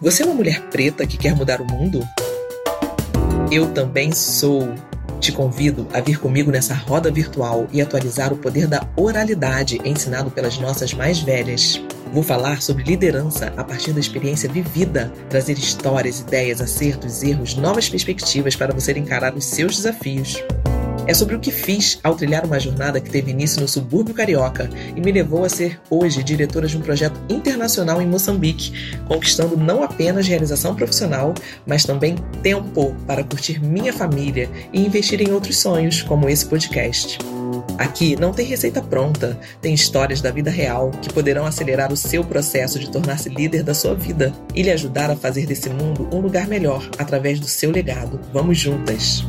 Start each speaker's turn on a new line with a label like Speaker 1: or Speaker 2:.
Speaker 1: Você é uma mulher preta que quer mudar o mundo? Eu também sou. Te convido a vir comigo nessa roda virtual e atualizar o poder da oralidade ensinado pelas nossas mais velhas. Vou falar sobre liderança a partir da experiência vivida, trazer histórias, ideias, acertos, erros, novas perspectivas para você encarar os seus desafios. É sobre o que fiz ao trilhar uma jornada que teve início no subúrbio carioca e me levou a ser hoje diretora de um projeto internacional em Moçambique, conquistando não apenas realização profissional, mas também tempo para curtir minha família e investir em outros sonhos, como esse podcast. Aqui não tem receita pronta, tem histórias da vida real que poderão acelerar o seu processo de tornar-se líder da sua vida e lhe ajudar a fazer desse mundo um lugar melhor através do seu legado. Vamos juntas!